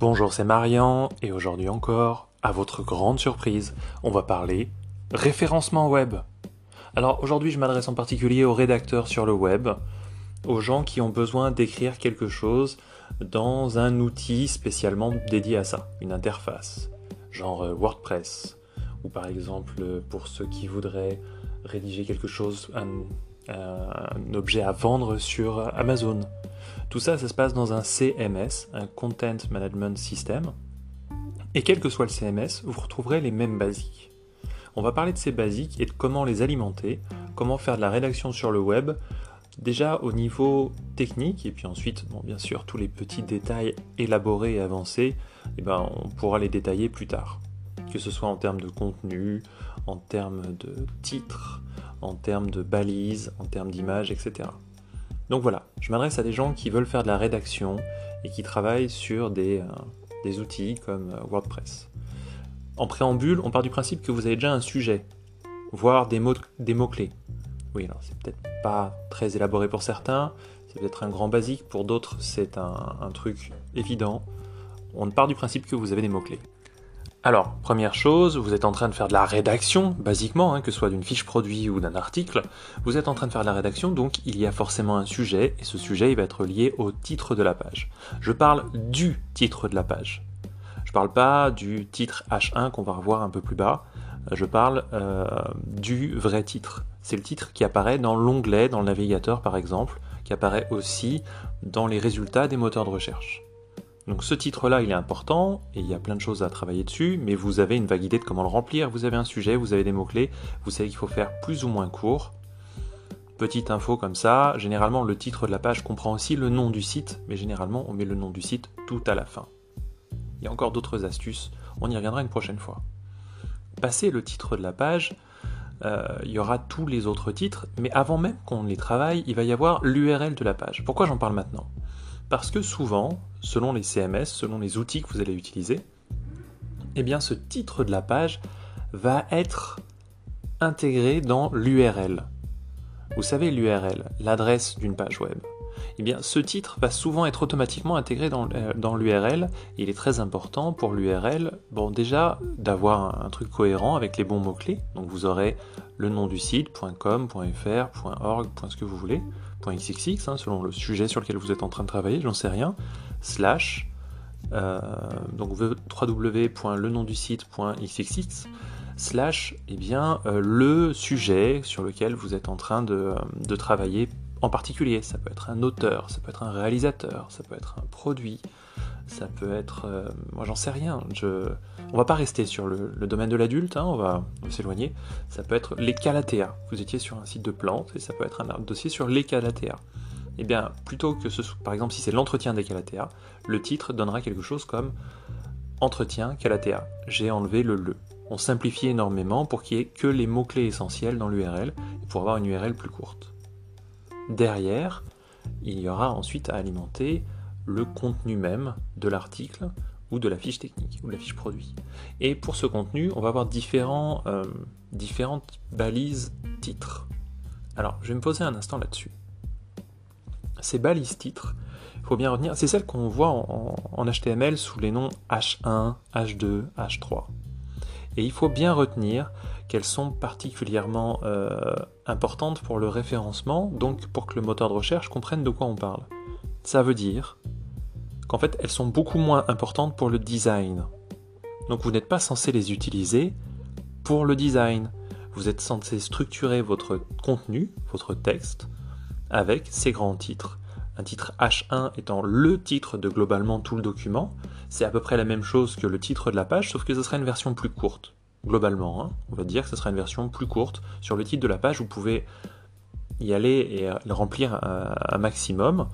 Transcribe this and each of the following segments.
Bonjour, c'est Marian et aujourd'hui encore, à votre grande surprise, on va parler référencement web. Alors aujourd'hui, je m'adresse en particulier aux rédacteurs sur le web, aux gens qui ont besoin d'écrire quelque chose dans un outil spécialement dédié à ça, une interface, genre euh, WordPress, ou par exemple pour ceux qui voudraient rédiger quelque chose, un objet à vendre sur Amazon. Tout ça, ça se passe dans un CMS, un Content Management System. Et quel que soit le CMS, vous retrouverez les mêmes basiques. On va parler de ces basiques et de comment les alimenter, comment faire de la rédaction sur le web, déjà au niveau technique, et puis ensuite, bien sûr, tous les petits détails élaborés et avancés, eh ben, on pourra les détailler plus tard. Que ce soit en termes de contenu, en termes de titres, en termes de balises, en termes d'images, etc. Donc voilà, je m'adresse à des gens qui veulent faire de la rédaction et qui travaillent sur des, euh, outils comme euh, WordPress. En préambule, on part du principe que vous avez déjà un sujet, voire des mots, des mots-clés. Oui, alors c'est peut-être pas très élaboré pour certains, c'est peut-être un grand basique, pour d'autres c'est un truc évident. On part du principe que vous avez des mots-clés. Alors, première chose, vous êtes en train de faire de la rédaction, basiquement, hein, que ce soit d'une fiche produit ou d'un article, vous êtes en train de faire de la rédaction, donc il y a forcément un sujet, et ce sujet il va être lié au titre de la page. Je parle du titre de la page. Je parle pas du titre H1 qu'on va revoir un peu plus bas, je parle euh, du vrai titre. C'est le titre qui apparaît dans l'onglet, dans le navigateur par exemple, qui apparaît aussi dans les résultats des moteurs de recherche. Donc ce titre-là, il est important, et il y a plein de choses à travailler dessus, mais vous avez une vague idée de comment le remplir, vous avez un sujet, vous avez des mots-clés, vous savez qu'il faut faire plus ou moins court. Petite info comme ça, généralement le titre de la page comprend aussi le nom du site, mais généralement on met le nom du site tout à la fin. Il y a encore d'autres astuces, on y reviendra une prochaine fois. Passé le titre de la page, euh, il y aura tous les autres titres, mais avant même qu'on les travaille, il va y avoir l'URL de la page. Pourquoi j'en parle maintenant? Parce que souvent, selon les CMS, selon les outils que vous allez utiliser, eh bien ce titre de la page va être intégré dans l'URL. Vous savez l'URL, l'adresse d'une page web. Eh bien, ce titre va souvent être automatiquement intégré dans, euh, l'URL. Il est très important pour l'URL, bon, déjà d'avoir un, truc cohérent avec les bons mots-clés. Donc, vous aurez le nom du site, .com, .fr, .org, ce que vous voulez, .xxx, hein, selon le sujet sur lequel vous êtes en train de travailler, j'en sais rien, slash, euh, donc www.lenonduSite.xxx, slash, eh bien, euh, le sujet sur lequel vous êtes en train de, de travailler en particulier. Ça peut être un auteur, ça peut être un réalisateur, ça peut être un produit, ça peut être... Euh, moi j'en sais rien. Je... On va pas rester sur le, domaine de l'adulte, hein, on va, s'éloigner. Ça peut être les calatéas. Vous étiez sur un site de plantes et ça peut être un dossier sur les calatéas. Eh bien, plutôt que ce soit, par exemple, si c'est l'entretien des calatéas, le titre donnera quelque chose comme Entretien calatéa. J'ai enlevé le le. On simplifie énormément pour qu'il n'y ait que les mots-clés essentiels dans l'URL et pour avoir une URL plus courte. Derrière, il y aura ensuite à alimenter le contenu même de l'article ou de la fiche technique ou de la fiche produit. Et pour ce contenu, on va avoir différents, euh, différentes balises titres. Alors, je vais me poser un instant là-dessus. Ces balises titres, il faut bien retenir, c'est celles qu'on voit en, HTML sous les noms H1, H2, H3. Et il faut bien retenir qu'elles sont particulièrement euh, importantes pour le référencement, donc pour que le moteur de recherche comprenne de quoi on parle. Ça veut dire qu'en fait elles sont beaucoup moins importantes pour le design. Donc vous n'êtes pas censé les utiliser pour le design. Vous êtes censé structurer votre contenu, votre texte, avec ces grands titres. Un titre H1 étant le titre de globalement tout le document, c'est à peu près la même chose que le titre de la page, sauf que ce sera une version plus courte globalement. Hein. On va dire que ce sera une version plus courte. Sur le titre de la page, vous pouvez y aller et le remplir un, maximum.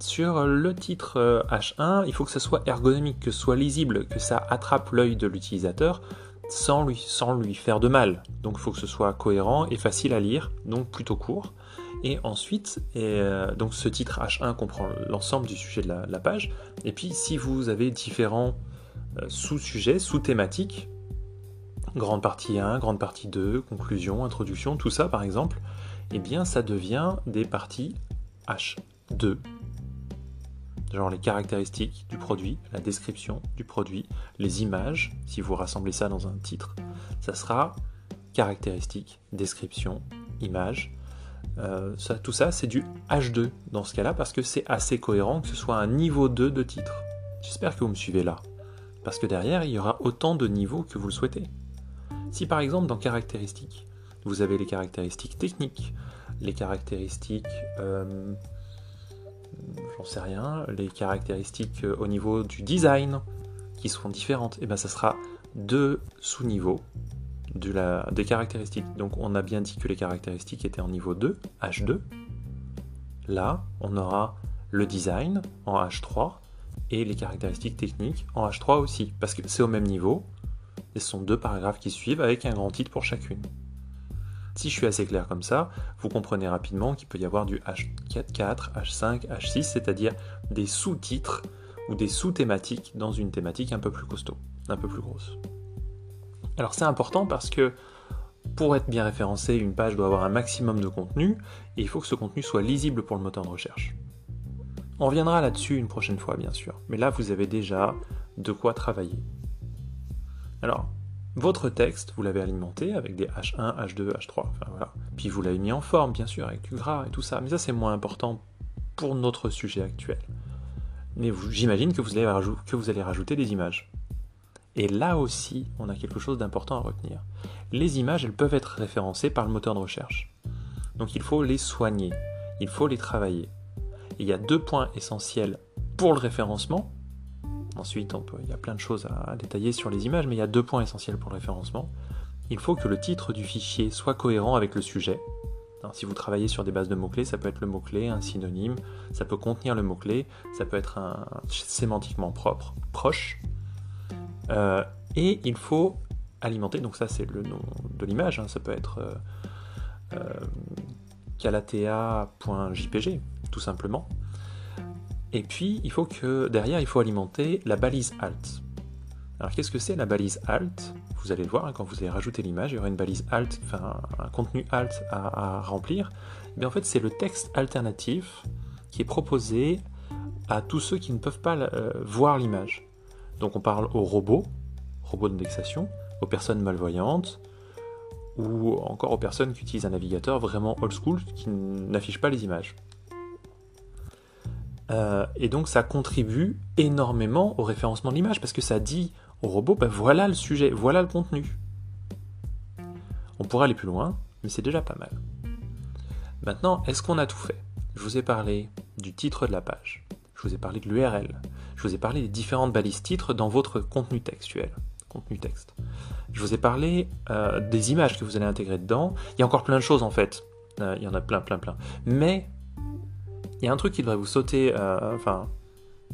Sur le titre H1, euh, il faut que ce soit ergonomique, que ce soit lisible, que ça attrape l'œil de l'utilisateur sans lui, sans lui faire de mal. Donc il faut que ce soit cohérent et facile à lire, donc plutôt court. Et ensuite, euh, donc ce titre H1 comprend l'ensemble du sujet de la, page. Et puis si vous avez différents euh, sous-sujets, sous-thématiques, grande partie 1, grande partie 2, conclusion, introduction, tout ça par exemple, eh bien ça devient des parties H2. Genre les caractéristiques du produit, la description du produit, les images, si vous rassemblez ça dans un titre, ça sera caractéristiques, description, image. Euh, ça, tout ça, c'est du H2 dans ce cas-là, parce que c'est assez cohérent que ce soit un niveau 2 de titre. J'espère que vous me suivez là. Parce que derrière, il y aura autant de niveaux que vous le souhaitez. Si par exemple dans caractéristiques, vous avez les caractéristiques techniques, les caractéristiques, euh, j'en sais rien, les caractéristiques euh, au niveau du design qui seront différentes, et eh bien ça sera deux sous-niveaux de des caractéristiques. Donc on a bien dit que les caractéristiques étaient en niveau 2, H2. Là, on aura le design en H3 et les caractéristiques techniques en H3 aussi, parce que c'est au même niveau, et ce sont deux paragraphes qui suivent avec un grand titre pour chacune. Si je suis assez clair comme ça, vous comprenez rapidement qu'il peut y avoir du H4, H5, H6, c'est-à-dire des sous-titres ou des sous-thématiques dans une thématique un peu plus costaud, un peu plus grosse. Alors c'est important parce que pour être bien référencé, une page doit avoir un maximum de contenu et il faut que ce contenu soit lisible pour le moteur de recherche. On reviendra là-dessus une prochaine fois, bien sûr, mais là vous avez déjà de quoi travailler. Alors, votre texte, vous l'avez alimenté avec des H1, H2, H3, enfin voilà. Puis vous l'avez mis en forme, bien sûr, avec du gras et tout ça. Mais ça, c'est moins important pour notre sujet actuel. Mais j'imagine que, que vous allez rajouter des images. Et là aussi, on a quelque chose d'important à retenir. Les images, elles peuvent être référencées par le moteur de recherche. Donc il faut les soigner, il faut les travailler. il y a deux points essentiels pour le référencement Ensuite, il y a plein de choses à, détailler sur les images, mais il y a deux points essentiels pour le référencement. Il faut que le titre du fichier soit cohérent avec le sujet. si vous travaillez sur des bases de mots-clés, ça peut être le mot-clé, un synonyme, ça peut contenir le mot-clé, ça peut être un, sémantiquement propre, proche. Euh, et il faut alimenter, donc ça c'est le nom de l'image, hein, ça peut être euh, euh, calatea.jpg, tout simplement. Et puis, il faut que derrière, il faut alimenter la balise alt. Alors, qu'est-ce que c'est la balise alt Vous allez le voir, hein, quand vous allez rajouter l'image, il y aura une balise alt, enfin un contenu alt à, remplir. Mais en fait, c'est le texte alternatif qui est proposé à tous ceux qui ne peuvent pas euh, voir l'image. Donc, on parle aux robots, robots d'indexation, aux personnes malvoyantes, ou encore aux personnes qui utilisent un navigateur vraiment old school qui n'affiche pas les images. Euh, et donc ça contribue énormément au référencement de l'image parce que ça dit au robot, ben voilà le sujet, voilà le contenu. On pourrait aller plus loin, mais c'est déjà pas mal. Maintenant, est-ce qu'on a tout fait? Je vous ai parlé du titre de la page, je vous ai parlé de l'URL, je vous ai parlé des différentes balises titres dans votre contenu textuel, contenu texte. Je vous ai parlé euh, des images que vous allez intégrer dedans. Il y a encore plein de choses en fait. Euh, il y en a plein, plein, plein. Mais il y a un truc qui devrait vous sauter, euh, enfin,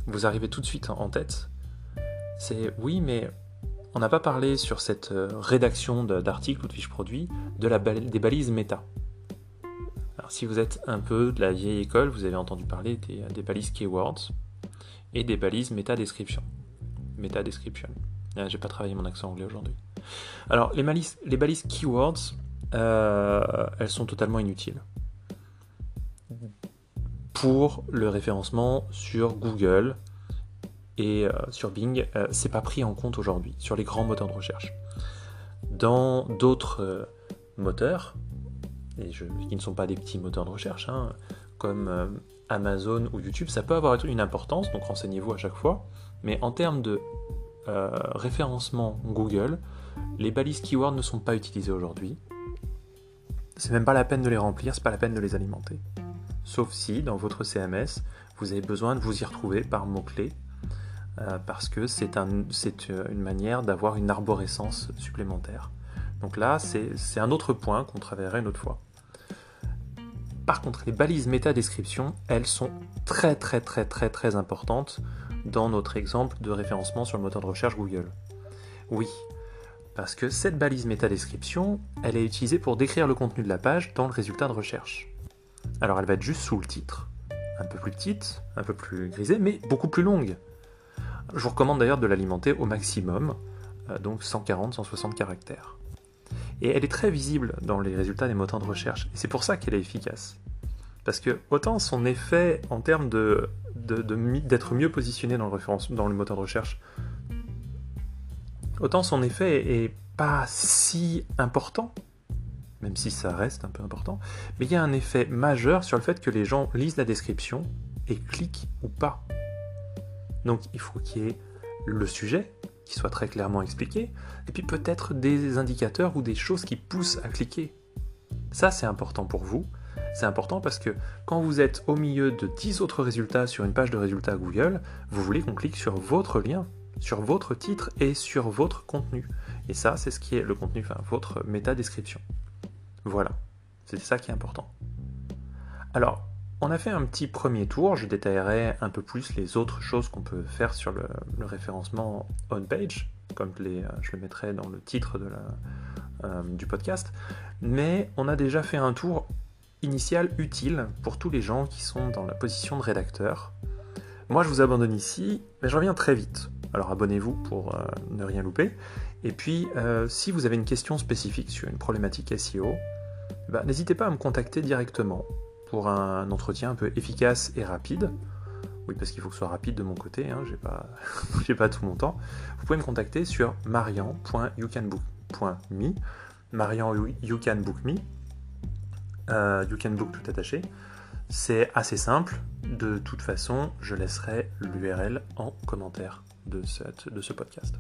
vous arrivez tout de suite en tête. C'est oui, mais on n'a pas parlé sur cette euh, rédaction d'articles ou de fiches produits de la des balises méta. Alors, si vous êtes un peu de la vieille école, vous avez entendu parler des, balises keywords et des balises méta description. Méta description. J'ai pas travaillé mon accent anglais aujourd'hui. Alors, les, balises, les balises keywords, euh, elles sont totalement inutiles pour le référencement sur Google et euh, sur Bing, euh, c'est pas pris en compte aujourd'hui sur les grands moteurs de recherche. Dans d'autres euh, moteurs, qui ne sont pas des petits moteurs de recherche, hein, comme Amazon ou YouTube, ça peut avoir une importance, donc renseignez-vous à chaque fois. Mais en termes de référencement Google, les balises keywords ne sont pas utilisées aujourd'hui. C'est même pas la peine de les remplir, c'est pas la peine de les alimenter sauf si dans votre CMS, vous avez besoin de vous y retrouver par mots-clés, euh, parce que c'est euh, une manière d'avoir une arborescence supplémentaire. Donc là, c'est un autre point qu'on travaillerait une autre fois. Par contre, les balises métadescription, elles sont très très très très très importantes dans notre exemple de référencement sur le moteur de recherche Google. Oui, parce que cette balise métadescription, elle est utilisée pour décrire le contenu de la page dans le résultat de recherche. Alors elle va être juste sous le titre, un peu plus petite, un peu plus grisée, mais beaucoup plus longue. Je vous recommande d'ailleurs de l'alimenter au maximum, euh, donc 140-160 caractères. Et elle est très visible dans les résultats des moteurs de recherche, et c'est pour ça qu'elle est efficace. Parce que autant son effet en termes d'être mieux positionné dans le, dans le moteur de recherche, autant son effet est pas si important, même si ça reste un peu important, mais il y a un effet majeur sur le fait que les gens lisent la description et cliquent ou pas. Donc il faut qu'il y ait le sujet qui soit très clairement expliqué, et puis peut-être des indicateurs ou des choses qui poussent à cliquer. Ça c'est important pour vous, c'est important parce que quand vous êtes au milieu de 10 autres résultats sur une page de résultats Google, vous voulez qu'on clique sur votre lien, sur votre titre et sur votre contenu. Et ça, c'est ce qui est le contenu, enfin votre méta-description. Voilà, c'est ça qui est important. Alors, on a fait un petit premier tour, je détaillerai un peu plus les autres choses qu'on peut faire sur le, référencement on-page, comme je le mettrai dans le titre euh, du podcast. Mais on a déjà fait un tour initial utile pour tous les gens qui sont dans la position de rédacteur. Moi, je vous abandonne ici, mais je reviens très vite. Alors abonnez-vous pour euh, ne rien louper. Et puis, euh, si vous avez une question spécifique sur une problématique SEO, bah, n'hésitez pas à me contacter directement pour un entretien un peu efficace et rapide. Oui, parce qu'il faut que ce soit rapide de mon côté, hein, j'ai pas, pas tout mon temps. Vous pouvez me contacter sur marian.youcanbook.me, marian.youcanbook.me, euh, you can book tout attaché. C'est assez simple. De toute façon, je laisserai l'URL en commentaire de, cette, de ce podcast.